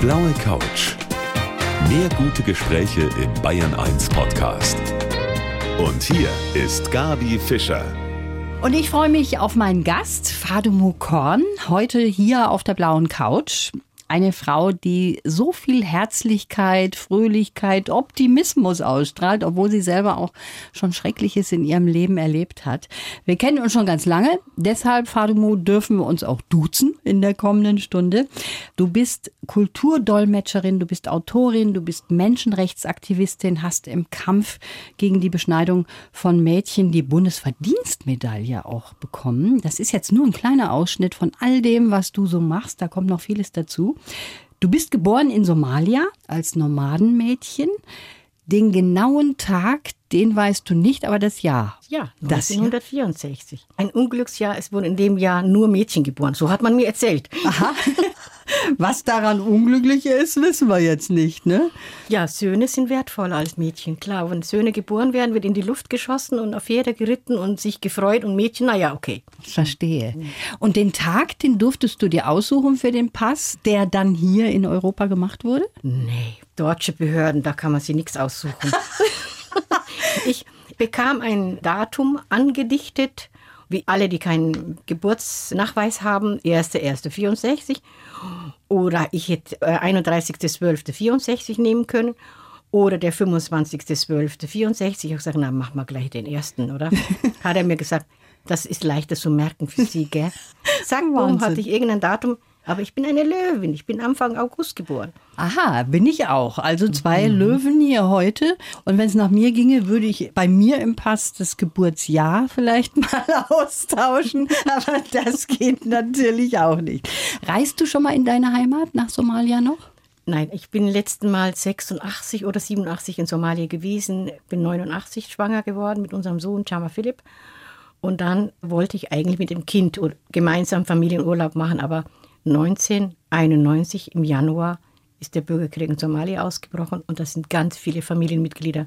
blaue Couch. Mehr gute Gespräche im Bayern 1 Podcast. Und hier ist Gabi Fischer. Und ich freue mich auf meinen Gast, Fadumo Korn, heute hier auf der blauen Couch eine Frau, die so viel Herzlichkeit, Fröhlichkeit, Optimismus ausstrahlt, obwohl sie selber auch schon Schreckliches in ihrem Leben erlebt hat. Wir kennen uns schon ganz lange, deshalb, Fadumo, dürfen wir uns auch duzen in der kommenden Stunde. Du bist Kulturdolmetscherin, du bist Autorin, du bist Menschenrechtsaktivistin, hast im Kampf gegen die Beschneidung von Mädchen die Bundesverdienstmedaille auch bekommen. Das ist jetzt nur ein kleiner Ausschnitt von all dem, was du so machst. Da kommt noch vieles dazu. Du bist geboren in Somalia als Nomadenmädchen. Den genauen Tag, den weißt du nicht, aber das Jahr. Ja, 1964. Ein Unglücksjahr. Es wurden in dem Jahr nur Mädchen geboren. So hat man mir erzählt. Aha. Was daran unglücklich ist, wissen wir jetzt nicht, ne? Ja, Söhne sind wertvoller als Mädchen. Klar, wenn Söhne geboren werden, wird in die Luft geschossen und auf Pferde geritten und sich gefreut und Mädchen, naja, okay. Verstehe. Und den Tag, den durftest du dir aussuchen für den Pass, der dann hier in Europa gemacht wurde? Nee, deutsche Behörden, da kann man sich nichts aussuchen. ich bekam ein Datum angedichtet, wie alle, die keinen Geburtsnachweis haben, 1.1.64. Oder ich hätte 31.12.64 äh, nehmen können. Oder der 25.12.64. Ich habe gesagt, na, mach mal gleich den ersten, oder? Hat er mir gesagt, das ist leichter zu merken für Sie, gell? Sag, warum hatte ich irgendein Datum? Aber ich bin eine Löwin. Ich bin Anfang August geboren. Aha, bin ich auch. Also zwei mhm. Löwen hier heute. Und wenn es nach mir ginge, würde ich bei mir im Pass das Geburtsjahr vielleicht mal austauschen. Aber das geht natürlich auch nicht. Reist du schon mal in deine Heimat nach Somalia noch? Nein, ich bin letzten Mal 86 oder 87 in Somalia gewesen, bin 89 schwanger geworden mit unserem Sohn Chama Philipp. Und dann wollte ich eigentlich mit dem Kind gemeinsam Familienurlaub machen, aber 1991 im Januar ist der Bürgerkrieg in Somalia ausgebrochen und da sind ganz viele Familienmitglieder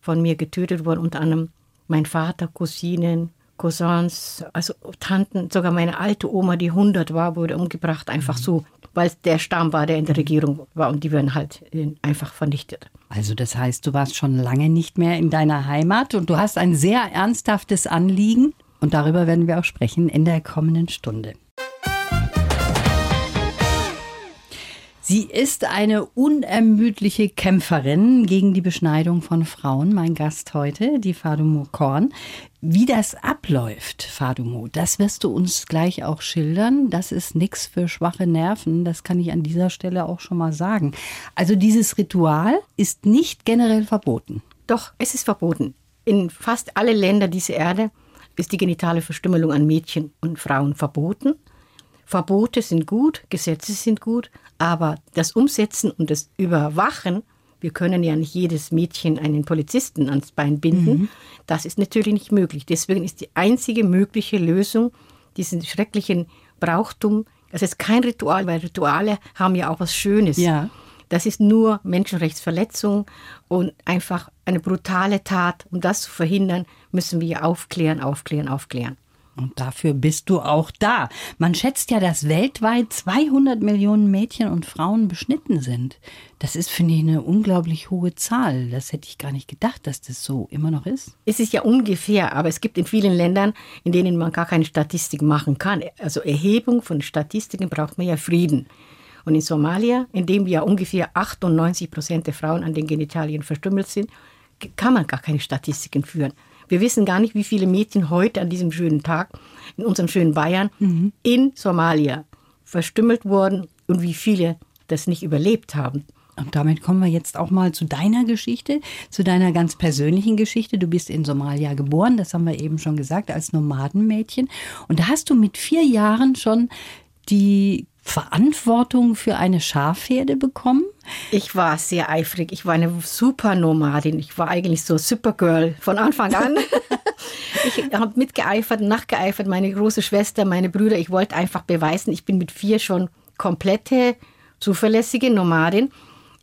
von mir getötet worden, unter anderem mein Vater, Cousinen, Cousins, also Tanten, sogar meine alte Oma, die 100 war, wurde umgebracht, einfach mhm. so, weil der Stamm war, der in der Regierung war und die werden halt einfach vernichtet. Also das heißt, du warst schon lange nicht mehr in deiner Heimat und du hast ein sehr ernsthaftes Anliegen und darüber werden wir auch sprechen in der kommenden Stunde. Sie ist eine unermüdliche Kämpferin gegen die Beschneidung von Frauen. Mein Gast heute, die Fadumo Korn. Wie das abläuft, Fadumo, das wirst du uns gleich auch schildern. Das ist nichts für schwache Nerven. Das kann ich an dieser Stelle auch schon mal sagen. Also dieses Ritual ist nicht generell verboten. Doch, es ist verboten. In fast alle Länder dieser Erde ist die genitale Verstümmelung an Mädchen und Frauen verboten. Verbote sind gut, Gesetze sind gut, aber das Umsetzen und das Überwachen, wir können ja nicht jedes Mädchen einen Polizisten ans Bein binden, mhm. das ist natürlich nicht möglich. Deswegen ist die einzige mögliche Lösung diesen schrecklichen Brauchtum, das ist kein Ritual, weil Rituale haben ja auch was Schönes. Ja. Das ist nur Menschenrechtsverletzung und einfach eine brutale Tat. Um das zu verhindern, müssen wir aufklären, aufklären, aufklären. Und dafür bist du auch da. Man schätzt ja, dass weltweit 200 Millionen Mädchen und Frauen beschnitten sind. Das ist, finde ich, eine unglaublich hohe Zahl. Das hätte ich gar nicht gedacht, dass das so immer noch ist. Es ist ja ungefähr, aber es gibt in vielen Ländern, in denen man gar keine Statistik machen kann. Also Erhebung von Statistiken braucht man ja Frieden. Und in Somalia, in dem ja ungefähr 98 Prozent der Frauen an den Genitalien verstümmelt sind, kann man gar keine Statistiken führen. Wir wissen gar nicht, wie viele Mädchen heute an diesem schönen Tag in unserem schönen Bayern mhm. in Somalia verstümmelt wurden und wie viele das nicht überlebt haben. Und damit kommen wir jetzt auch mal zu deiner Geschichte, zu deiner ganz persönlichen Geschichte. Du bist in Somalia geboren, das haben wir eben schon gesagt, als Nomadenmädchen. Und da hast du mit vier Jahren schon die Verantwortung für eine Schafherde bekommen? Ich war sehr eifrig. Ich war eine super Nomadin. Ich war eigentlich so Supergirl von Anfang an. ich habe mitgeeifert, nachgeeifert, meine große Schwester, meine Brüder. Ich wollte einfach beweisen, ich bin mit vier schon komplette, zuverlässige Nomadin.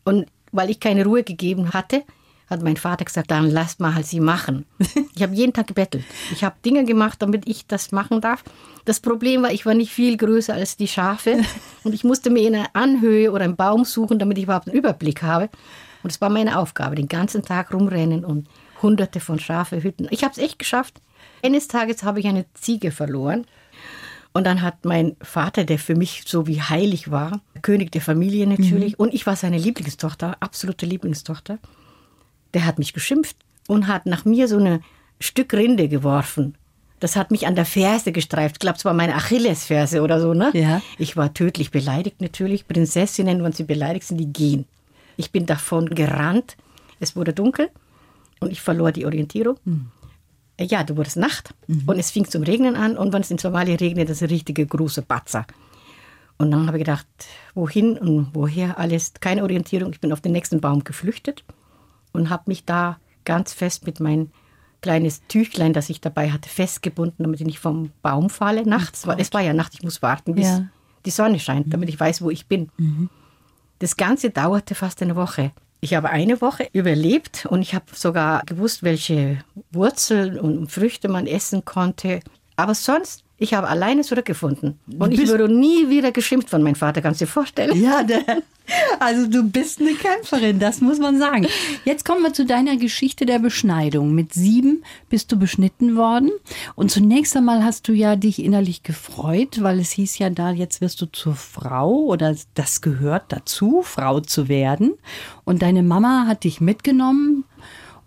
Und weil ich keine Ruhe gegeben hatte, hat mein Vater gesagt, dann lasst mal sie machen. Ich habe jeden Tag gebettelt. Ich habe Dinge gemacht, damit ich das machen darf. Das Problem war, ich war nicht viel größer als die Schafe und ich musste mir in einer Anhöhe oder einen Baum suchen, damit ich überhaupt einen Überblick habe. Und es war meine Aufgabe, den ganzen Tag rumrennen und hunderte von Schafe hüten. Ich habe es echt geschafft. Eines Tages habe ich eine Ziege verloren. Und dann hat mein Vater, der für mich so wie heilig war, König der Familie natürlich, mhm. und ich war seine Lieblingstochter, absolute Lieblingstochter, der hat mich geschimpft und hat nach mir so ein Stück Rinde geworfen. Das hat mich an der Ferse gestreift. Ich glaube, es war meine Achillesferse oder so, ne? Ja. Ich war tödlich beleidigt natürlich. Prinzessinnen, wenn sie beleidigt sind, die gehen. Ich bin davon gerannt. Es wurde dunkel und ich verlor die Orientierung. Mhm. Ja, du wurdest Nacht mhm. und es fing zum Regnen an und wenn es in Somalia regnet, das ist eine richtige große Batzer. Und dann habe ich gedacht, wohin und woher alles, keine Orientierung. Ich bin auf den nächsten Baum geflüchtet und habe mich da ganz fest mit meinem kleines Tüchlein, das ich dabei hatte, festgebunden, damit ich nicht vom Baum falle nachts. Oh es war ja Nacht, ich muss warten, bis ja. die Sonne scheint, damit ich weiß, wo ich bin. Mhm. Das Ganze dauerte fast eine Woche. Ich habe eine Woche überlebt und ich habe sogar gewusst, welche Wurzeln und Früchte man essen konnte. Aber sonst ich habe alleine zurückgefunden. Und ich würde nie wieder geschimpft von meinem Vater, kannst du dir vorstellen? Ja, der, also du bist eine Kämpferin, das muss man sagen. Jetzt kommen wir zu deiner Geschichte der Beschneidung. Mit sieben bist du beschnitten worden. Und zunächst einmal hast du ja dich innerlich gefreut, weil es hieß ja da, jetzt wirst du zur Frau oder das gehört dazu, Frau zu werden. Und deine Mama hat dich mitgenommen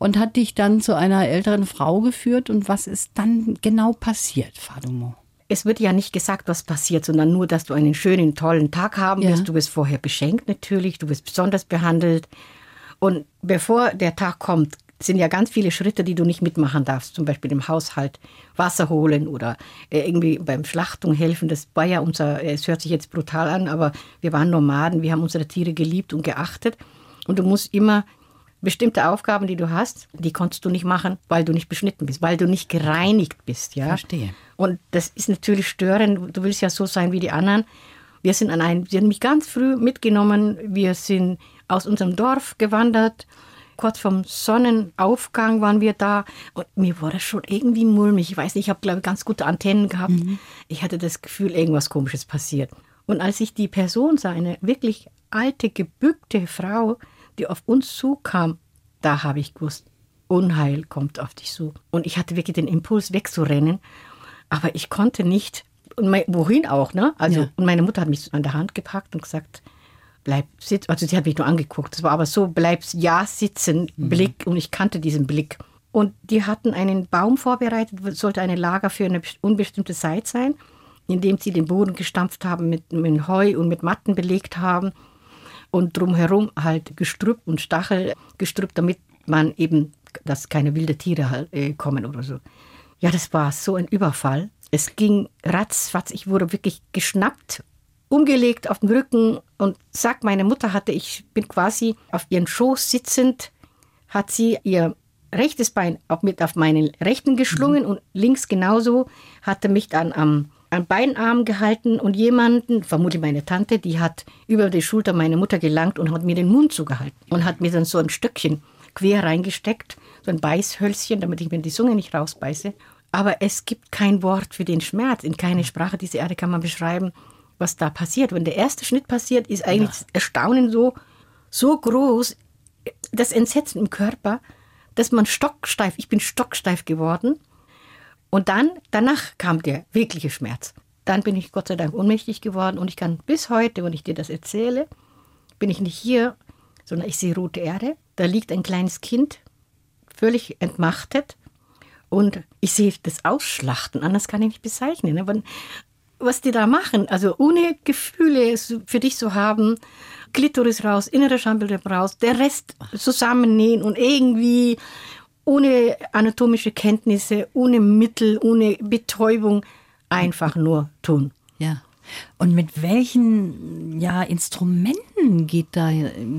und hat dich dann zu einer älteren Frau geführt. Und was ist dann genau passiert, Fadumo? es wird ja nicht gesagt, was passiert, sondern nur, dass du einen schönen, tollen Tag haben wirst. Ja. Du wirst vorher beschenkt natürlich, du wirst besonders behandelt. Und bevor der Tag kommt, sind ja ganz viele Schritte, die du nicht mitmachen darfst. Zum Beispiel im Haushalt Wasser holen oder äh, irgendwie beim Schlachtung helfen. Das war ja unser, es hört sich jetzt brutal an, aber wir waren Nomaden, wir haben unsere Tiere geliebt und geachtet. Und du musst immer bestimmte Aufgaben, die du hast, die konntest du nicht machen, weil du nicht beschnitten bist, weil du nicht gereinigt bist. Ja? Verstehe. Und das ist natürlich störend. Du willst ja so sein wie die anderen. Wir sind an einem, sie haben mich ganz früh mitgenommen. Wir sind aus unserem Dorf gewandert. Kurz vom Sonnenaufgang waren wir da und mir wurde schon irgendwie mulmig. Ich weiß nicht, ich habe, glaube ich, ganz gute Antennen gehabt. Mhm. Ich hatte das Gefühl, irgendwas Komisches passiert. Und als ich die Person sah, eine wirklich alte, gebückte Frau, die auf uns zukam, da habe ich gewusst, Unheil kommt auf dich zu. Und ich hatte wirklich den Impuls wegzurennen, aber ich konnte nicht. Und mein, wohin auch, ne? Also, ja. und meine Mutter hat mich an der Hand gepackt und gesagt, bleib sitzen. Also, sie hat mich nur angeguckt. Es war aber so, bleib ja sitzen, mhm. Blick. Und ich kannte diesen Blick. Und die hatten einen Baum vorbereitet, sollte ein Lager für eine unbestimmte Zeit sein, in dem sie den Boden gestampft haben, mit, mit Heu und mit Matten belegt haben und drumherum halt Gestrüpp und Stachelgestrüpp, damit man eben, dass keine wilden Tiere halt, äh, kommen oder so. Ja, das war so ein Überfall. Es ging ratzfatz, ich wurde wirklich geschnappt, umgelegt auf den Rücken und sagt, meine Mutter hatte, ich bin quasi auf ihren Schoß sitzend, hat sie ihr rechtes Bein auch mit auf meinen rechten geschlungen mhm. und links genauso hatte mich dann am am Beinarm gehalten und jemanden, vermutlich meine Tante, die hat über die Schulter meine Mutter gelangt und hat mir den Mund zugehalten und hat mir dann so ein Stöckchen quer reingesteckt, so ein Beißhölzchen, damit ich mir die Zunge nicht rausbeiße. Aber es gibt kein Wort für den Schmerz. In keine Sprache dieser Erde kann man beschreiben, was da passiert. Wenn der erste Schnitt passiert, ist eigentlich das Erstaunen so, so groß, das Entsetzen im Körper, dass man stocksteif, ich bin stocksteif geworden und dann, danach kam der wirkliche Schmerz. Dann bin ich Gott sei Dank ohnmächtig geworden und ich kann bis heute, wenn ich dir das erzähle, bin ich nicht hier, sondern ich sehe rote Erde. Da liegt ein kleines Kind, völlig entmachtet. Und ich sehe das Ausschlachten, anders kann ich nicht bezeichnen. Ne? Was die da machen, also ohne Gefühle für dich zu haben, Klitoris raus, innere Schambilder raus, der Rest zusammennähen und irgendwie ohne anatomische Kenntnisse, ohne Mittel, ohne Betäubung, einfach nur tun. Ja. Und mit welchen ja, Instrumenten geht da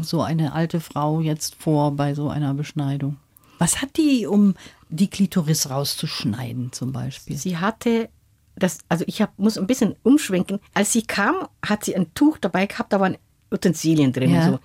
so eine alte Frau jetzt vor bei so einer Beschneidung? Was hat die, um die Klitoris rauszuschneiden zum Beispiel? Sie hatte das, also ich hab, muss ein bisschen umschwenken. Als sie kam, hat sie ein Tuch dabei gehabt, da waren Utensilien drin. Ja. So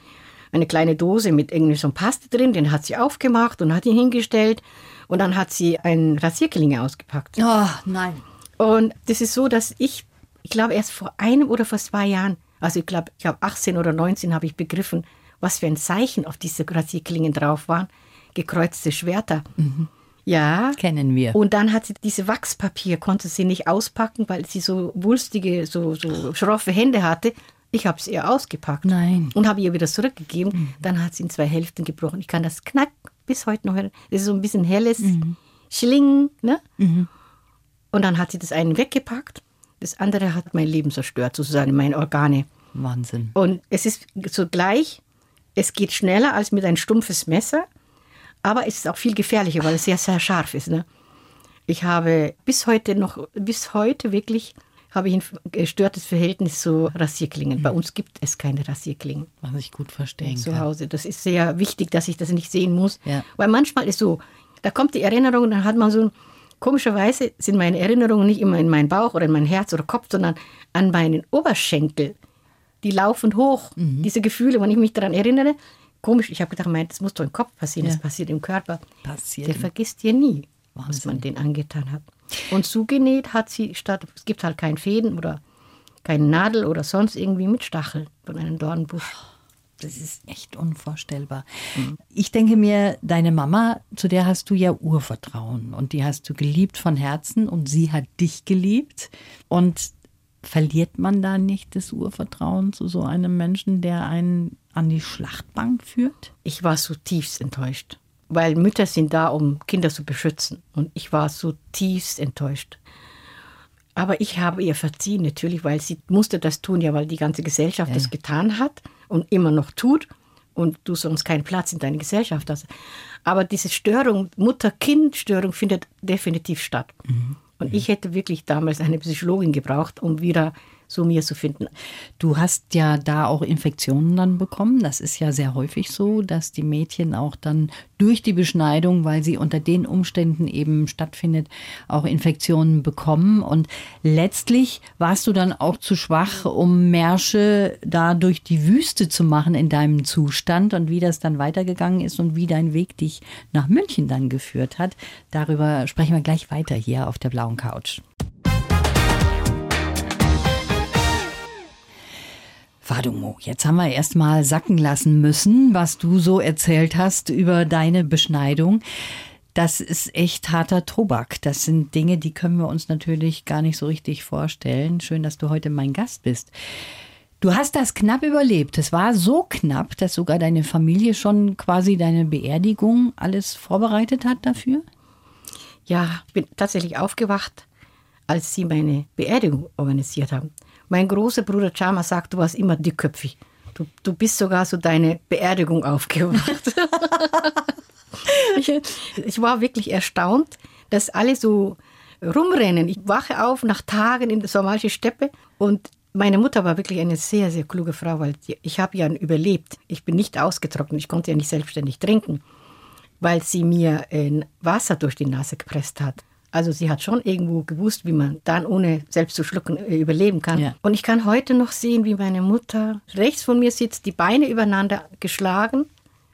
eine kleine Dose mit irgendwie so Paste drin, den hat sie aufgemacht und hat ihn hingestellt. Und dann hat sie einen Rasierklinge ausgepackt. Oh, nein. Und das ist so, dass ich, ich glaube, erst vor einem oder vor zwei Jahren, also ich glaube, ich glaube 18 oder 19 habe ich begriffen, was für ein Zeichen auf diese Rasierklingen drauf waren. Gekreuzte Schwerter. Mhm. Ja. Kennen wir. Und dann hat sie diese Wachspapier, konnte sie nicht auspacken, weil sie so wulstige, so, so schroffe Hände hatte. Ich habe es ihr ausgepackt. Nein. Und habe ihr wieder zurückgegeben. Mhm. Dann hat sie in zwei Hälften gebrochen. Ich kann das knack bis heute noch hören. Das ist so ein bisschen helles mhm. Schlingen. Ne? Mhm. Und dann hat sie das eine weggepackt. Das andere hat mein Leben zerstört, sozusagen meine Organe. Wahnsinn. Und es ist zugleich, es geht schneller als mit ein stumpfes Messer. Aber es ist auch viel gefährlicher, weil es sehr, sehr scharf ist. Ne? Ich habe bis heute noch, bis heute wirklich, habe ich ein gestörtes Verhältnis zu Rasierklingen. Mhm. Bei uns gibt es keine Rasierklingen. Was ich gut verstehen Zu kann. Hause. Das ist sehr wichtig, dass ich das nicht sehen muss. Ja. Weil manchmal ist so, da kommt die Erinnerung, dann hat man so ein, komischerweise sind meine Erinnerungen nicht immer in meinen Bauch oder in mein Herz oder Kopf, sondern an meinen Oberschenkel. Die laufen hoch, mhm. diese Gefühle, wenn ich mich daran erinnere, Komisch, ich habe gedacht, mein, das muss doch im Kopf passieren, ja. das passiert im Körper. Passiert. Der vergisst dir nie, Wahnsinn. was man den angetan hat. Und zugenäht hat sie statt, es gibt halt keinen Fäden oder keine Nadel oder sonst irgendwie mit Stachel von einem Dornbusch. Das ist echt unvorstellbar. Mhm. Ich denke mir, deine Mama, zu der hast du ja Urvertrauen und die hast du geliebt von Herzen und sie hat dich geliebt. Und verliert man da nicht das Urvertrauen zu so einem Menschen, der einen an die Schlachtbank führt? Ich war zutiefst enttäuscht, weil Mütter sind da, um Kinder zu beschützen. Und ich war zutiefst enttäuscht. Aber ich habe ihr verziehen, natürlich, weil sie musste das tun, ja, weil die ganze Gesellschaft ja. das getan hat und immer noch tut und du sonst keinen Platz in deiner Gesellschaft hast. Aber diese Störung, Mutter-Kind-Störung findet definitiv statt. Mhm. Und ich hätte wirklich damals eine Psychologin gebraucht, um wieder so mir zu finden. Du hast ja da auch Infektionen dann bekommen. Das ist ja sehr häufig so, dass die Mädchen auch dann durch die Beschneidung, weil sie unter den Umständen eben stattfindet, auch Infektionen bekommen. Und letztlich warst du dann auch zu schwach, um Märsche da durch die Wüste zu machen in deinem Zustand und wie das dann weitergegangen ist und wie dein Weg dich nach München dann geführt hat. Darüber sprechen wir gleich weiter hier auf der blauen Couch. Fadumo, jetzt haben wir erst mal sacken lassen müssen, was du so erzählt hast über deine Beschneidung. Das ist echt harter Tobak. Das sind Dinge, die können wir uns natürlich gar nicht so richtig vorstellen. Schön, dass du heute mein Gast bist. Du hast das knapp überlebt. Es war so knapp, dass sogar deine Familie schon quasi deine Beerdigung alles vorbereitet hat dafür? Ja, ich bin tatsächlich aufgewacht, als sie meine Beerdigung organisiert haben. Mein großer Bruder Chama sagt, du warst immer dickköpfig. Du, du bist sogar so deine Beerdigung aufgewacht. ich, ich war wirklich erstaunt, dass alle so rumrennen. Ich wache auf nach Tagen in der somalischen Steppe und meine Mutter war wirklich eine sehr, sehr kluge Frau, weil ich habe ja überlebt. Ich bin nicht ausgetrocknet, ich konnte ja nicht selbstständig trinken, weil sie mir Wasser durch die Nase gepresst hat. Also sie hat schon irgendwo gewusst, wie man dann ohne selbst zu schlucken äh, überleben kann. Ja. Und ich kann heute noch sehen, wie meine Mutter rechts von mir sitzt, die Beine übereinander geschlagen.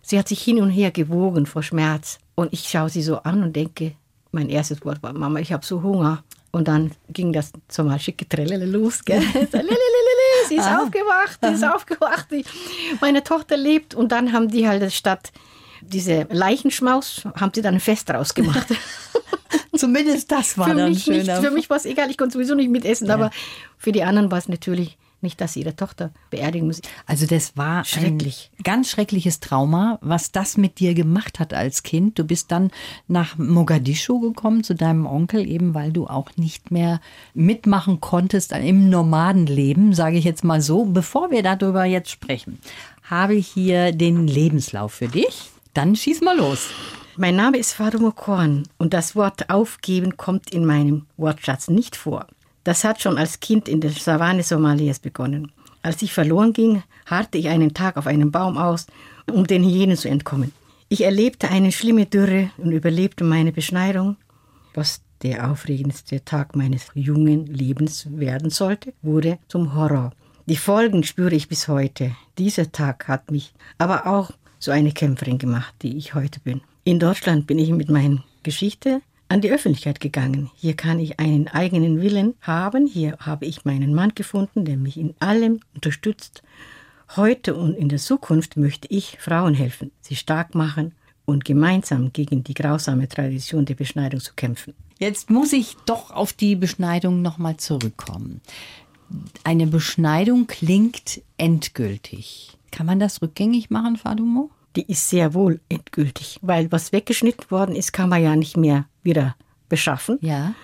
Sie hat sich hin und her gewogen vor Schmerz. Und ich schaue sie so an und denke, mein erstes Wort war, Mama, ich habe so Hunger. Und dann ging das zum mal schicke Trellele los. Gell? sie ist Aha. aufgewacht, sie ist aufgewacht. Meine Tochter lebt. Und dann haben die halt statt diese Leichenschmaus, haben sie dann ein Fest draus gemacht. Zumindest das war für dann mich schöner. Nicht, für mich war es egal, ich konnte sowieso nicht mitessen, ja. aber für die anderen war es natürlich nicht, dass sie ihre Tochter beerdigen muss. Also das war schrecklich. ein ganz schreckliches Trauma, was das mit dir gemacht hat als Kind. Du bist dann nach Mogadischu gekommen zu deinem Onkel, eben weil du auch nicht mehr mitmachen konntest im Nomadenleben, sage ich jetzt mal so. Bevor wir darüber jetzt sprechen, habe ich hier den Lebenslauf für dich. Dann schieß mal los. Mein Name ist Fadumo Korn und das Wort aufgeben kommt in meinem Wortschatz nicht vor. Das hat schon als Kind in der Savanne Somalias begonnen. Als ich verloren ging, harrte ich einen Tag auf einem Baum aus, um den Hyänen zu entkommen. Ich erlebte eine schlimme Dürre und überlebte meine Beschneidung. Was der aufregendste Tag meines jungen Lebens werden sollte, wurde zum Horror. Die Die Folgen spüre ich bis heute. Dieser Tag hat mich aber auch so eine Kämpferin gemacht, die ich heute bin. In Deutschland bin ich mit meiner Geschichte an die Öffentlichkeit gegangen. Hier kann ich einen eigenen Willen haben. Hier habe ich meinen Mann gefunden, der mich in allem unterstützt. Heute und in der Zukunft möchte ich Frauen helfen, sie stark machen und gemeinsam gegen die grausame Tradition der Beschneidung zu kämpfen. Jetzt muss ich doch auf die Beschneidung nochmal zurückkommen. Eine Beschneidung klingt endgültig. Kann man das rückgängig machen, Fadumo? Die ist sehr wohl endgültig, weil was weggeschnitten worden ist, kann man ja nicht mehr wieder beschaffen. Ja.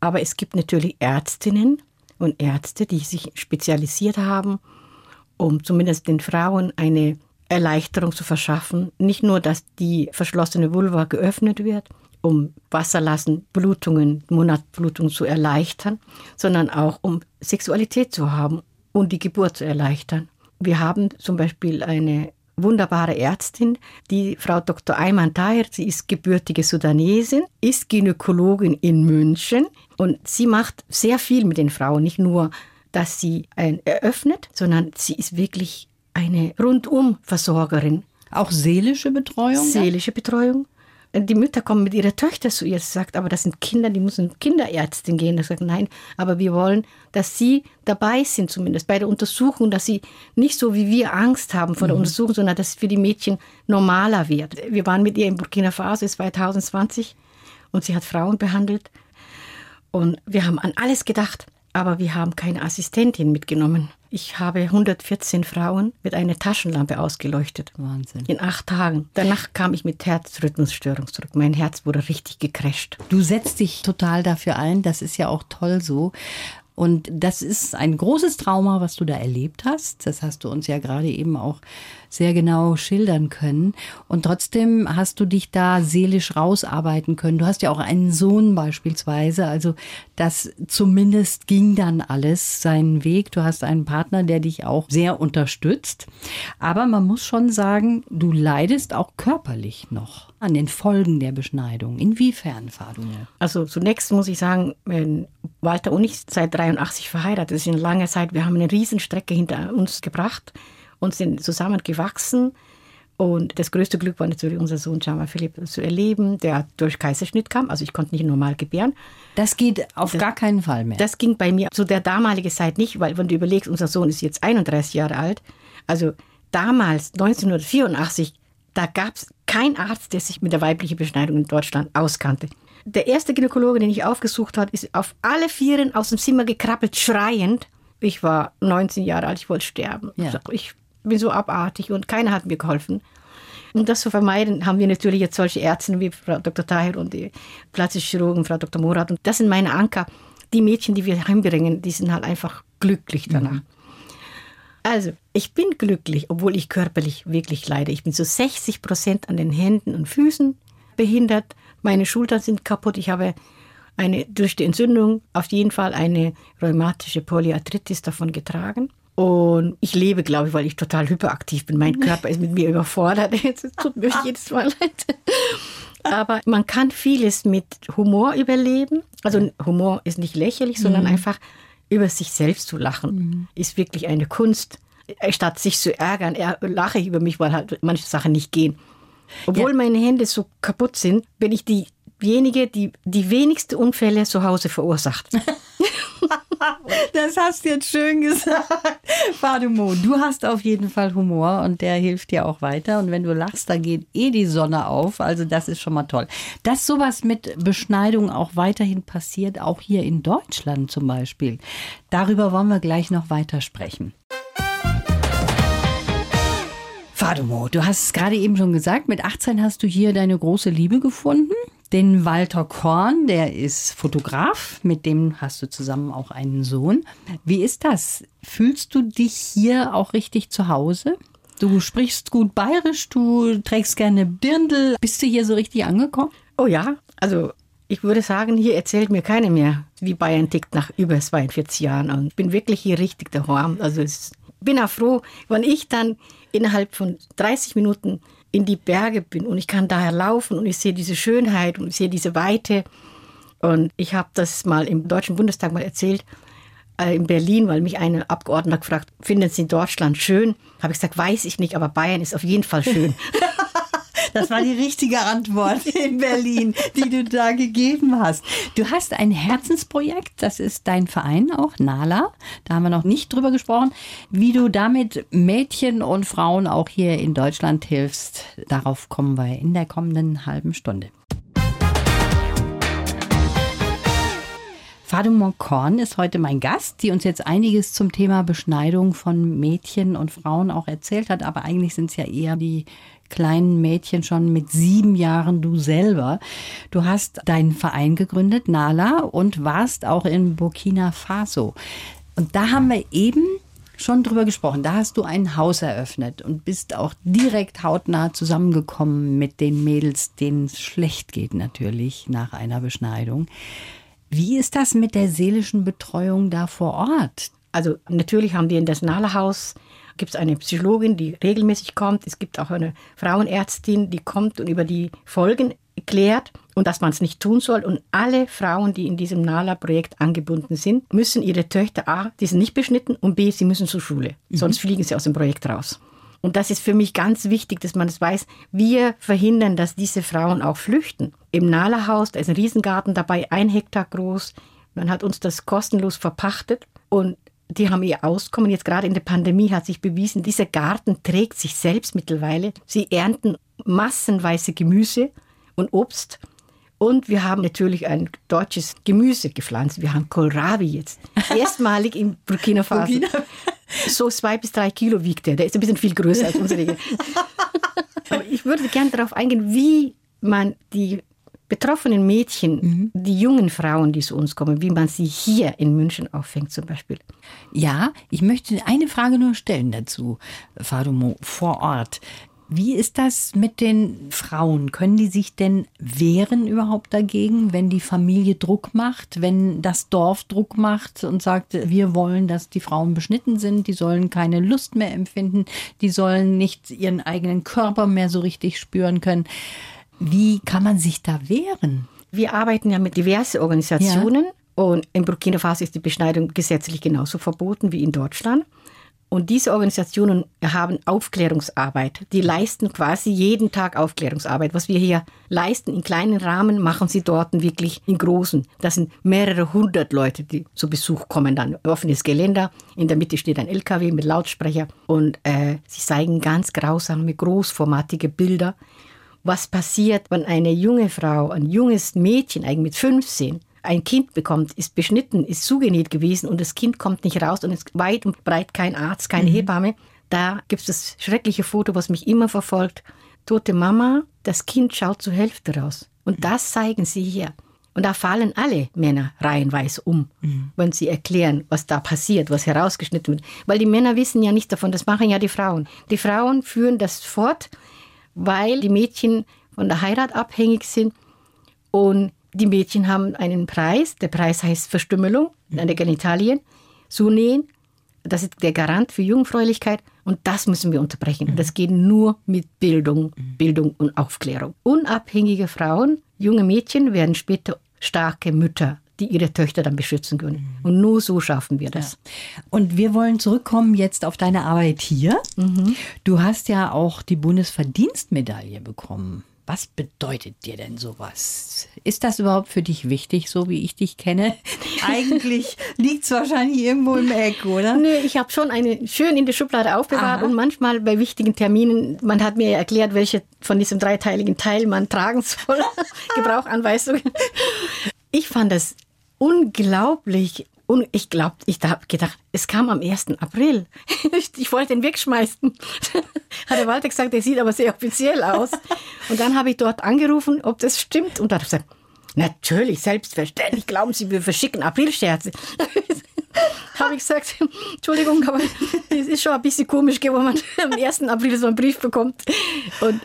Aber es gibt natürlich Ärztinnen und Ärzte, die sich spezialisiert haben, um zumindest den Frauen eine Erleichterung zu verschaffen. Nicht nur, dass die verschlossene Vulva geöffnet wird, um Wasserlassen, Blutungen, Monatblutungen zu erleichtern, sondern auch um Sexualität zu haben und die Geburt zu erleichtern. Wir haben zum Beispiel eine wunderbare Ärztin, die Frau Dr. Ayman Tahir, sie ist gebürtige Sudanesin, ist Gynäkologin in München und sie macht sehr viel mit den Frauen, nicht nur, dass sie ein eröffnet, sondern sie ist wirklich eine Rundum-Versorgerin. Auch seelische Betreuung? Seelische Betreuung. Die Mütter kommen mit ihrer Töchter zu ihr. Sie sagt, aber das sind Kinder, die müssen Kinderärztin gehen. Ich sage, nein, aber wir wollen, dass sie dabei sind, zumindest bei der Untersuchung, dass sie nicht so wie wir Angst haben vor der mhm. Untersuchung, sondern dass es für die Mädchen normaler wird. Wir waren mit ihr in Burkina Faso 2020 und sie hat Frauen behandelt. Und wir haben an alles gedacht aber wir haben keine Assistentin mitgenommen. Ich habe 114 Frauen mit einer Taschenlampe ausgeleuchtet. Wahnsinn. In acht Tagen. Danach kam ich mit Herzrhythmusstörung zurück. Mein Herz wurde richtig gecrasht. Du setzt dich total dafür ein. Das ist ja auch toll so. Und das ist ein großes Trauma, was du da erlebt hast. Das hast du uns ja gerade eben auch sehr genau schildern können. Und trotzdem hast du dich da seelisch rausarbeiten können. Du hast ja auch einen Sohn beispielsweise. Also das zumindest ging dann alles seinen Weg. Du hast einen Partner, der dich auch sehr unterstützt. Aber man muss schon sagen, du leidest auch körperlich noch an den Folgen der Beschneidung. Inwiefern, Fadumo? Also zunächst muss ich sagen, Walter und ich seit 83 verheiratet, das ist eine lange Zeit, wir haben eine Riesenstrecke hinter uns gebracht und sind zusammen gewachsen. Und das größte Glück war natürlich unser Sohn Jama Philipp zu erleben, der durch Kaiserschnitt kam. Also ich konnte nicht normal gebären. Das geht auf das, gar keinen Fall mehr. Das ging bei mir zu der damaligen Zeit nicht, weil wenn du überlegst, unser Sohn ist jetzt 31 Jahre alt. Also damals, 1984, da gab es keinen Arzt, der sich mit der weiblichen Beschneidung in Deutschland auskannte. Der erste Gynäkologe, den ich aufgesucht habe, ist auf alle Vieren aus dem Zimmer gekrabbelt, schreiend. Ich war 19 Jahre alt, ich wollte sterben. Ja. Ich bin so abartig und keiner hat mir geholfen. Um das zu vermeiden, haben wir natürlich jetzt solche Ärzte wie Frau Dr. Tahir und die plastische Chirurgen, Frau Dr. Murat. Und das sind meine Anker. Die Mädchen, die wir heimbringen, die sind halt einfach glücklich danach. Mhm. Also, ich bin glücklich, obwohl ich körperlich wirklich leide. Ich bin so 60 Prozent an den Händen und Füßen behindert. Meine Schultern sind kaputt. Ich habe eine durch die Entzündung auf jeden Fall eine rheumatische Polyarthritis davon getragen. Und ich lebe, glaube ich, weil ich total hyperaktiv bin. Mein Körper ist mit mir überfordert. Es tut mir jedes Mal leid. Aber man kann vieles mit Humor überleben. Also Humor ist nicht lächerlich, sondern mhm. einfach über sich selbst zu lachen, mhm. ist wirklich eine Kunst. Statt sich zu ärgern, lache ich über mich, weil halt manche Sachen nicht gehen. Obwohl ja. meine Hände so kaputt sind, bin ich diejenige, die die wenigsten Unfälle zu Hause verursacht. das hast du jetzt schön gesagt. Fadumo, du hast auf jeden Fall Humor und der hilft dir auch weiter. Und wenn du lachst, dann geht eh die Sonne auf. Also das ist schon mal toll. Dass sowas mit Beschneidung auch weiterhin passiert, auch hier in Deutschland zum Beispiel. Darüber wollen wir gleich noch weiter sprechen. Fadumo, du hast es gerade eben schon gesagt, mit 18 hast du hier deine große Liebe gefunden den Walter Korn, der ist Fotograf, mit dem hast du zusammen auch einen Sohn. Wie ist das? Fühlst du dich hier auch richtig zu Hause? Du sprichst gut bayerisch, du trägst gerne Dirndl. Bist du hier so richtig angekommen? Oh ja, also ich würde sagen, hier erzählt mir keiner mehr, wie Bayern tickt nach über 42 Jahren. Und ich bin wirklich hier richtig daheim. Also ich bin auch froh, wenn ich dann innerhalb von 30 Minuten in die Berge bin und ich kann daher laufen und ich sehe diese Schönheit und ich sehe diese Weite. Und ich habe das mal im Deutschen Bundestag mal erzählt. äh, in Berlin, weil mich eine Abgeordnete gefragt, finden Sie Deutschland schön? Habe ich gesagt, weiß ich nicht, aber Bayern ist auf jeden Fall schön. Das war die richtige Antwort in Berlin, die du da gegeben hast. Du hast ein Herzensprojekt, das ist dein Verein auch, Nala. Da haben wir noch nicht drüber gesprochen, wie du damit Mädchen und Frauen auch hier in Deutschland hilfst. Darauf kommen wir in der kommenden halben Stunde. Faduma Korn ist heute mein Gast, die uns jetzt einiges zum Thema Beschneidung von Mädchen und Frauen auch erzählt hat. Aber eigentlich sind es ja eher die kleinen Mädchen schon mit sieben Jahren, du selber. Du hast deinen Verein gegründet, Nala, und warst auch in Burkina Faso. Und da haben wir eben schon drüber gesprochen. Da hast du ein Haus eröffnet und bist auch direkt hautnah zusammengekommen mit den Mädels, denen es schlecht geht natürlich nach einer Beschneidung. Wie ist das mit der seelischen Betreuung da vor Ort? Also natürlich haben wir in das Nahlehaus gibt es eine Psychologin, die regelmäßig kommt. Es gibt auch eine Frauenärztin, die kommt und über die Folgen erklärt und dass man es nicht tun soll. Und alle Frauen, die in diesem NALA-Projekt angebunden sind, müssen ihre Töchter A, die sind nicht beschnitten und B, sie müssen zur Schule. Mhm. Sonst fliegen sie aus dem Projekt raus. Und das ist für mich ganz wichtig, dass man es das weiß. Wir verhindern, dass diese Frauen auch flüchten. Im Nahlerhaus, da ist ein Riesengarten dabei, ein Hektar groß. Man hat uns das kostenlos verpachtet und die haben ihr Auskommen. Jetzt gerade in der Pandemie hat sich bewiesen, dieser Garten trägt sich selbst mittlerweile. Sie ernten massenweise Gemüse und Obst. Und wir haben natürlich ein deutsches Gemüse gepflanzt. Wir haben Kohlrabi jetzt. Erstmalig in Burkina Faso. Burkina so zwei bis drei Kilo wiegt der. Der ist ein bisschen viel größer als unsere. Aber ich würde gerne darauf eingehen, wie man die betroffenen Mädchen, mhm. die jungen Frauen, die zu uns kommen, wie man sie hier in München auffängt zum Beispiel. Ja, ich möchte eine Frage nur stellen dazu, Fadumo, vor Ort. Wie ist das mit den Frauen? Können die sich denn wehren überhaupt dagegen, wenn die Familie Druck macht, wenn das Dorf Druck macht und sagt, wir wollen, dass die Frauen beschnitten sind, die sollen keine Lust mehr empfinden, die sollen nicht ihren eigenen Körper mehr so richtig spüren können. Wie kann man sich da wehren? Wir arbeiten ja mit diversen Organisationen ja. und in Burkina Faso ist die Beschneidung gesetzlich genauso verboten wie in Deutschland. Und diese Organisationen haben Aufklärungsarbeit. Die leisten quasi jeden Tag Aufklärungsarbeit. Was wir hier leisten in kleinen Rahmen, machen sie dort wirklich in großen. Das sind mehrere hundert Leute, die zu Besuch kommen. Dann offenes Geländer. In der Mitte steht ein LKW mit Lautsprecher. Und äh, sie zeigen ganz grausame, großformatige Bilder. Was passiert, wenn eine junge Frau, ein junges Mädchen, eigentlich mit 15, ein Kind bekommt, ist beschnitten, ist zugenäht gewesen und das Kind kommt nicht raus und ist weit und breit kein Arzt, keine mhm. Hebamme. Da gibt es das schreckliche Foto, was mich immer verfolgt. Tote Mama, das Kind schaut zur Hälfte raus. Und das zeigen sie hier. Und da fallen alle Männer reihenweise um, mhm. wenn sie erklären, was da passiert, was herausgeschnitten wird. Weil die Männer wissen ja nicht davon, das machen ja die Frauen. Die Frauen führen das fort, weil die Mädchen von der Heirat abhängig sind und die Mädchen haben einen Preis. Der Preis heißt Verstümmelung an der Genitalien. Zunähen, das ist der Garant für Jungfräulichkeit. Und das müssen wir unterbrechen. Und das geht nur mit Bildung, Bildung und Aufklärung. Unabhängige Frauen, junge Mädchen werden später starke Mütter die ihre Töchter dann beschützen können. Und nur so schaffen wir das. Ja. Und wir wollen zurückkommen jetzt auf deine Arbeit hier. Mhm. Du hast ja auch die Bundesverdienstmedaille bekommen. Was bedeutet dir denn sowas? Ist das überhaupt für dich wichtig, so wie ich dich kenne? Eigentlich liegt es wahrscheinlich irgendwo im Eck, oder? Nö, ich habe schon eine schön in der Schublade aufbewahrt Aha. und manchmal bei wichtigen Terminen, man hat mir erklärt, welche von diesem dreiteiligen Teil man tragen soll. Gebrauchanweisungen. Ich fand das unglaublich und ich glaube, ich habe gedacht, es kam am 1. April. ich wollte ihn wegschmeißen. Hat der Walter gesagt, der sieht aber sehr offiziell aus. Und dann habe ich dort angerufen, ob das stimmt. Und da hat er gesagt, natürlich, selbstverständlich, glauben Sie, wir verschicken Aprilscherze. habe ich gesagt, Entschuldigung, aber es ist schon ein bisschen komisch, wenn man am 1. April so einen Brief bekommt. Und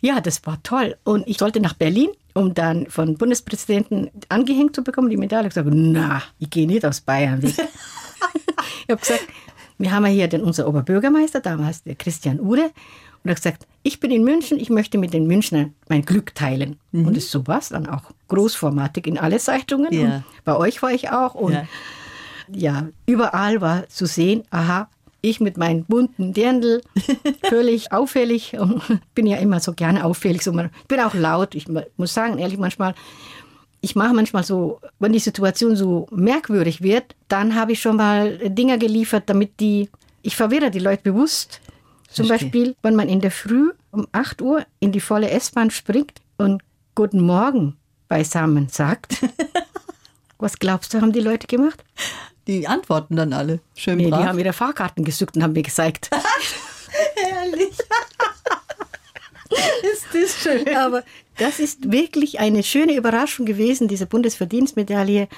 ja, das war toll. Und ich sollte nach Berlin um dann von Bundespräsidenten angehängt zu bekommen, die Medaille. Ich habe gesagt, na, ich gehe nicht aus Bayern weg. ich habe gesagt, wir haben ja hier den, unser Oberbürgermeister, damals der Christian Ude, und er hat gesagt, ich bin in München, ich möchte mit den Münchnern mein Glück teilen. Mhm. Und es so was dann auch großformatig in alle Zeitungen. Ja. bei euch war ich auch. Und ja. Ja, überall war zu sehen, aha, ich mit meinen bunten Dirndl, völlig auffällig. bin ja immer so gerne auffällig. So, ich bin auch laut. Ich muss sagen, ehrlich, manchmal, ich mache manchmal so, wenn die Situation so merkwürdig wird, dann habe ich schon mal Dinger geliefert, damit die, ich verwirre die Leute bewusst. Zum Verstehe. Beispiel, wenn man in der Früh um 8 Uhr in die volle S-Bahn springt und Guten Morgen beisammen sagt. Was glaubst du, haben die Leute gemacht? Die antworten dann alle. Schön nee, brav. die haben ihre Fahrkarten gesucht und haben mir gezeigt. Herrlich. ist das schön. Aber das ist wirklich eine schöne Überraschung gewesen, diese Bundesverdienstmedaille.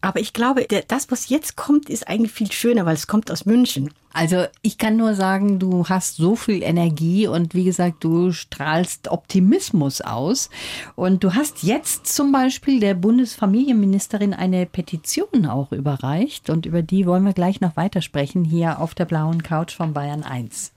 Aber ich glaube, das, was jetzt kommt, ist eigentlich viel schöner, weil es kommt aus München. Also ich kann nur sagen, du hast so viel Energie und wie gesagt, du strahlst Optimismus aus. Und du hast jetzt zum Beispiel der Bundesfamilienministerin eine Petition auch überreicht. Und über die wollen wir gleich noch weitersprechen hier auf der blauen Couch von Bayern 1.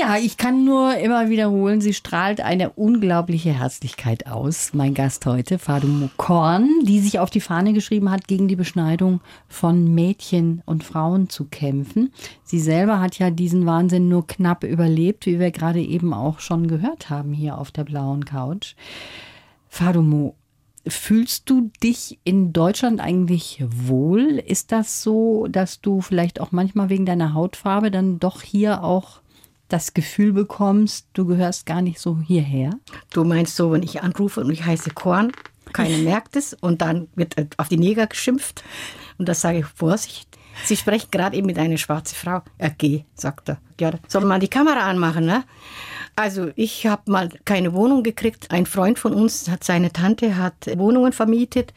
Ja, ich kann nur immer wiederholen, sie strahlt eine unglaubliche Herzlichkeit aus. Mein Gast heute, Fadum Korn, die sich auf die Fahne geschrieben hat, gegen die Beschneidung von Mädchen und Frauen zu kämpfen. Sie selber hat ja diesen Wahnsinn nur knapp überlebt, wie wir gerade eben auch schon gehört haben hier auf der blauen Couch. Fadumo, Fühlst du dich in Deutschland eigentlich wohl? Ist das so, dass du vielleicht auch manchmal wegen deiner Hautfarbe dann doch hier auch das Gefühl bekommst, du gehörst gar nicht so hierher? Du meinst so, wenn ich anrufe und ich heiße Korn, keiner merkt es und dann wird auf die Neger geschimpft und das sage ich, Vorsicht. Sie sprechen gerade eben mit einer schwarzen Frau. Ja, geh, sagt er. Ja, soll man die Kamera anmachen, ne? Also ich habe mal keine Wohnung gekriegt. Ein Freund von uns hat seine Tante hat Wohnungen vermietet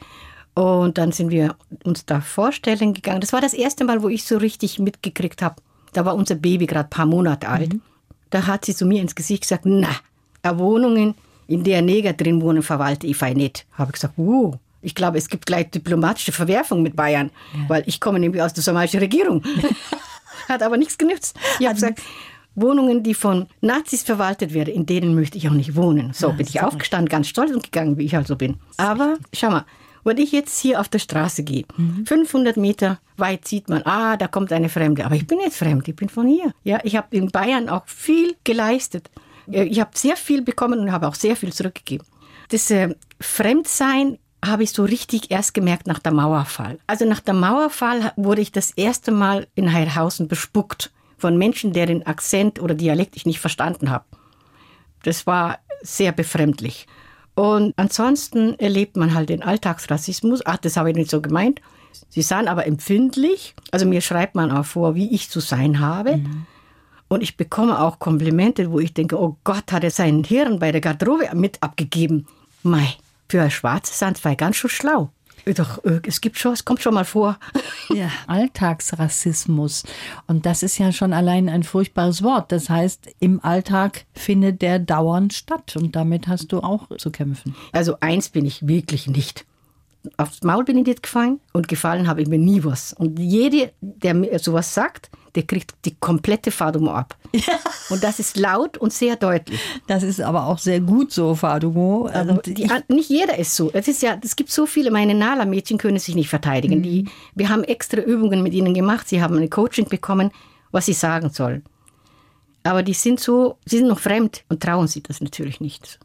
und dann sind wir uns da vorstellen gegangen. Das war das erste Mal, wo ich so richtig mitgekriegt habe, da war unser Baby gerade ein paar Monate alt. Mhm. Da hat sie zu mir ins Gesicht gesagt, na, Wohnungen, in der Neger drin wohnen, verwalte ich nicht. Habe ich gesagt, uh, ich glaube, es gibt gleich diplomatische Verwerfung mit Bayern, ja. weil ich komme nämlich aus der somalischen Regierung. hat aber nichts genützt. Ich habe gesagt, Wohnungen, die von Nazis verwaltet werden, in denen möchte ich auch nicht wohnen. So ja, bin ich aufgestanden, ganz stolz und gegangen, wie ich also bin. Aber schau mal, wenn ich jetzt hier auf der Straße gehe, mhm. 500 Meter weit sieht man, ah, da kommt eine Fremde. Aber ich bin nicht fremd, ich bin von hier. Ja, ich habe in Bayern auch viel geleistet. Ich habe sehr viel bekommen und habe auch sehr viel zurückgegeben. Das äh, Fremdsein habe ich so richtig erst gemerkt nach der Mauerfall. Also nach dem Mauerfall wurde ich das erste Mal in Heilhausen bespuckt von Menschen, deren Akzent oder Dialekt ich nicht verstanden habe. Das war sehr befremdlich. Und ansonsten erlebt man halt den Alltagsrassismus. Ach, das habe ich nicht so gemeint. Sie sind aber empfindlich. Also mir schreibt man auch vor, wie ich zu sein habe. Mhm. Und ich bekomme auch Komplimente, wo ich denke, oh Gott, hat er seinen Hirn bei der Garderobe mit abgegeben. Mei, für ein Schwarzes sind zwei ganz schön schlau. Doch, äh, es gibt schon, es kommt schon mal vor. Ja, Alltagsrassismus. Und das ist ja schon allein ein furchtbares Wort. Das heißt, im Alltag findet der dauernd statt. Und damit hast du auch zu kämpfen. Also eins bin ich wirklich nicht aufs Maul bin ich nicht gefallen und gefallen habe ich mir nie was. Und jede, der mir sowas sagt, der kriegt die komplette Fadumo ab. Ja. Und das ist laut und sehr deutlich. Das ist aber auch sehr gut so, Fadumo. Also die, nicht jeder ist so. Es ist ja, es gibt so viele, meine Nala-Mädchen können sich nicht verteidigen. Mhm. Die, wir haben extra Übungen mit ihnen gemacht. Sie haben ein Coaching bekommen, was sie sagen sollen. Aber die sind so, sie sind noch fremd und trauen sich das natürlich nicht.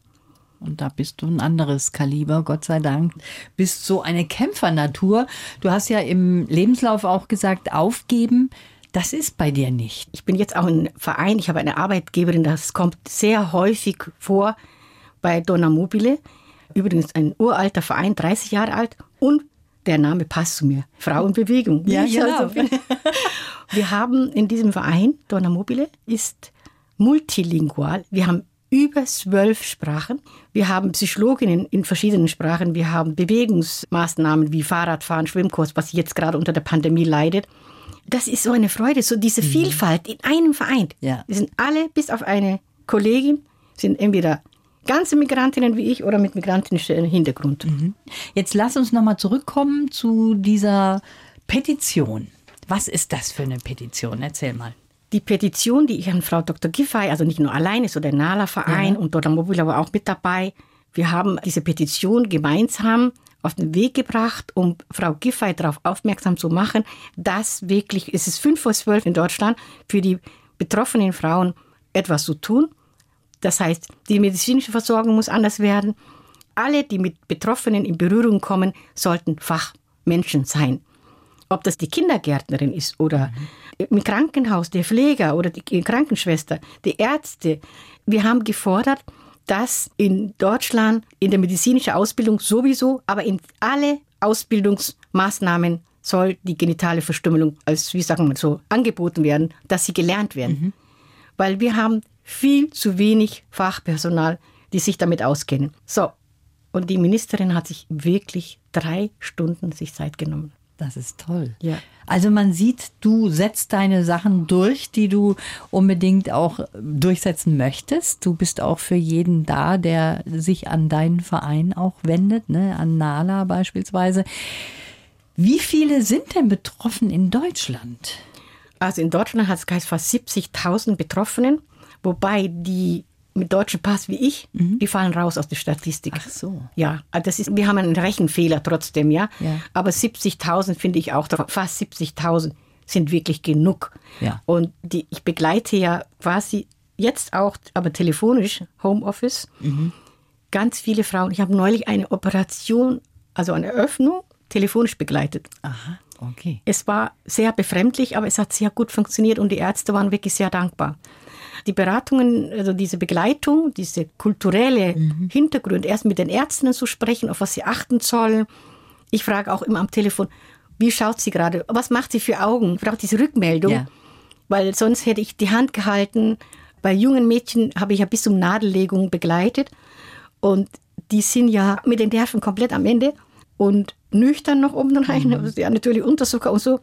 Und da bist du ein anderes Kaliber, Gott sei Dank. Bist so eine Kämpfernatur. Du hast ja im Lebenslauf auch gesagt, aufgeben. Das ist bei dir nicht. Ich bin jetzt auch ein Verein, ich habe eine Arbeitgeberin, das kommt sehr häufig vor bei Donna Mobile. Übrigens ein uralter Verein, 30 Jahre alt und der Name passt zu mir. Frauenbewegung. Ja, genau. Also wir haben in diesem Verein, Donna Mobile, ist multilingual. Wir haben über zwölf Sprachen. Wir haben Psychologinnen in verschiedenen Sprachen. Wir haben Bewegungsmaßnahmen wie Fahrradfahren, Schwimmkurs, was jetzt gerade unter der Pandemie leidet. Das ist so eine Freude, so diese mhm. Vielfalt in einem Verein. Ja. Wir sind alle, bis auf eine Kollegin, sind entweder ganze Migrantinnen wie ich oder mit migrantischen Hintergrund. Mhm. Jetzt lass uns nochmal zurückkommen zu dieser Petition. Was ist das für eine Petition? Erzähl mal die Petition, die ich an Frau Dr. Giffey, also nicht nur alleine, so der Nala-Verein ja. und Dr. Mobil aber auch mit dabei, wir haben diese Petition gemeinsam auf den Weg gebracht, um Frau Giffey darauf aufmerksam zu machen, dass wirklich, es ist fünf vor zwölf in Deutschland, für die betroffenen Frauen etwas zu tun. Das heißt, die medizinische Versorgung muss anders werden. Alle, die mit Betroffenen in Berührung kommen, sollten Fachmenschen sein. Ob das die Kindergärtnerin ist oder im Krankenhaus der Pfleger oder die Krankenschwester, die Ärzte. Wir haben gefordert, dass in Deutschland in der medizinischen Ausbildung sowieso, aber in alle Ausbildungsmaßnahmen soll die genitale Verstümmelung als, wie sagen wir so, angeboten werden, dass sie gelernt werden. Mhm. Weil wir haben viel zu wenig Fachpersonal, die sich damit auskennen. So. Und die Ministerin hat sich wirklich drei Stunden sich Zeit genommen. Das ist toll. Ja. Also man sieht, du setzt deine Sachen durch, die du unbedingt auch durchsetzen möchtest. Du bist auch für jeden da, der sich an deinen Verein auch wendet, ne? an Nala beispielsweise. Wie viele sind denn betroffen in Deutschland? Also in Deutschland hat es fast 70.000 Betroffenen, wobei die mit deutschem Pass wie ich, mhm. die fallen raus aus der Statistik. Ach so. Ja, also das ist, wir haben einen Rechenfehler trotzdem, ja. ja. Aber 70.000 finde ich auch, fast 70.000 sind wirklich genug. Ja. Und die, ich begleite ja quasi jetzt auch, aber telefonisch, Homeoffice, mhm. ganz viele Frauen. Ich habe neulich eine Operation, also eine Öffnung, telefonisch begleitet. Aha. Okay. Es war sehr befremdlich, aber es hat sehr gut funktioniert und die Ärzte waren wirklich sehr dankbar die Beratungen, also diese Begleitung, diese kulturelle mhm. Hintergrund, erst mit den Ärzten zu sprechen, auf was sie achten sollen. Ich frage auch immer am Telefon, wie schaut sie gerade? Was macht sie für Augen? Ich brauche diese Rückmeldung, ja. weil sonst hätte ich die Hand gehalten. Bei jungen Mädchen habe ich ja bis zum Nadellegung begleitet und die sind ja mit den Nerven komplett am Ende und nüchtern noch oben rein, mhm. also ja natürlich Unterzucker und so.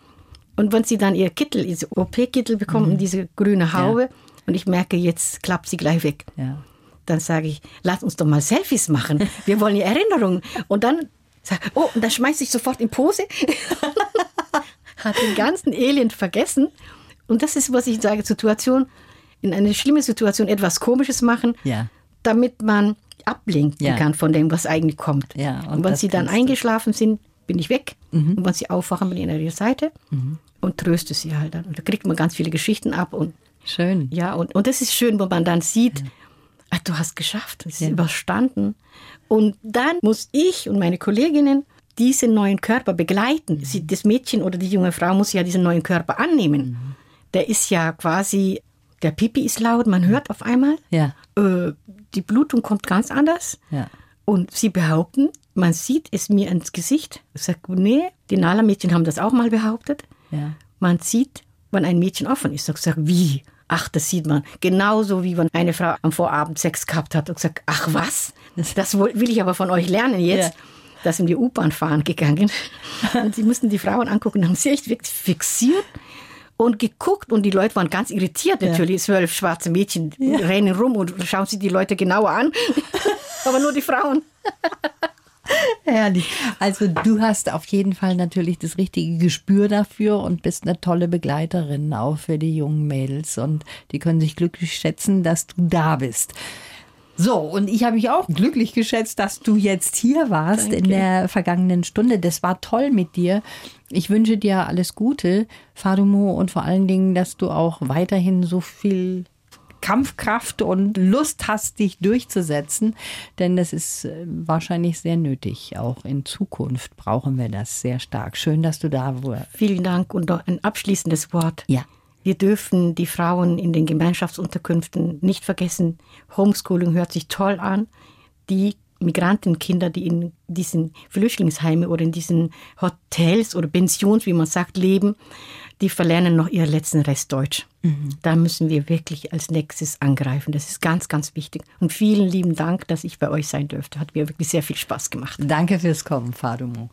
Und wenn sie dann ihr Kittel, diese OP-Kittel bekommen, mhm. diese grüne Haube, ja und ich merke, jetzt klappt sie gleich weg. Ja. Dann sage ich, lass uns doch mal Selfies machen. Wir wollen ja Erinnerungen. Und dann sage oh, und dann schmeiße ich sofort in Pose. Hat den ganzen Elend vergessen. Und das ist, was ich sage, Situation, in einer schlimmen Situation etwas Komisches machen, ja. damit man ablenken ja. kann von dem, was eigentlich kommt. Ja, und, und wenn sie dann eingeschlafen sind, bin ich weg. Mhm. Und wenn sie aufwachen, bin ich an ihrer Seite mhm. und tröste sie halt dann. Und da kriegt man ganz viele Geschichten ab und Schön. Ja, und, und das ist schön, wo man dann sieht, ja. ach, du hast geschafft, es ist ja. überstanden. Und dann muss ich und meine Kolleginnen diesen neuen Körper begleiten. Sie, das Mädchen oder die junge Frau muss ja diesen neuen Körper annehmen. Mhm. Der ist ja quasi, der Pipi ist laut, man hört auf einmal. Ja. Äh, die Blutung kommt ganz anders. Ja. Und sie behaupten, man sieht es mir ins Gesicht. Ich sage, nee, die Nala-Mädchen haben das auch mal behauptet. Ja. Man sieht, wenn ein Mädchen offen ist. Ich sage, wie? Ach, das sieht man. Genauso wie wenn eine Frau am Vorabend Sex gehabt hat und gesagt, ach was, das will ich aber von euch lernen jetzt. Ja. Da sind wir U-Bahn fahren gegangen und sie mussten die Frauen angucken, haben sie echt wirklich fixiert und geguckt und die Leute waren ganz irritiert natürlich. Ja. Zwölf schwarze Mädchen ja. rennen rum und schauen sich die Leute genauer an, aber nur die Frauen. Herrlich. Also du hast auf jeden Fall natürlich das richtige Gespür dafür und bist eine tolle Begleiterin auch für die jungen Mädels und die können sich glücklich schätzen, dass du da bist. So, und ich habe mich auch glücklich geschätzt, dass du jetzt hier warst Danke. in der vergangenen Stunde. Das war toll mit dir. Ich wünsche dir alles Gute, Fadumo, und vor allen Dingen, dass du auch weiterhin so viel Kampfkraft und Lust hast, dich durchzusetzen. Denn das ist äh, wahrscheinlich sehr nötig. Auch in Zukunft brauchen wir das sehr stark. Schön, dass du da warst. Vielen Dank und noch ein abschließendes Wort. Ja. Wir dürfen die Frauen in den Gemeinschaftsunterkünften nicht vergessen. Homeschooling hört sich toll an. Die Migrantenkinder, die in diesen Flüchtlingsheimen oder in diesen Hotels oder Pensions, wie man sagt, leben, die verlernen noch ihren letzten Rest Deutsch. Mhm. Da müssen wir wirklich als nächstes angreifen. Das ist ganz, ganz wichtig. Und vielen lieben Dank, dass ich bei euch sein dürfte. Hat mir wirklich sehr viel Spaß gemacht. Danke fürs Kommen, Fadumo.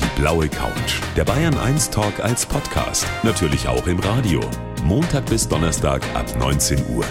Die blaue Couch. Der Bayern 1 Talk als Podcast. Natürlich auch im Radio. Montag bis Donnerstag ab 19 Uhr.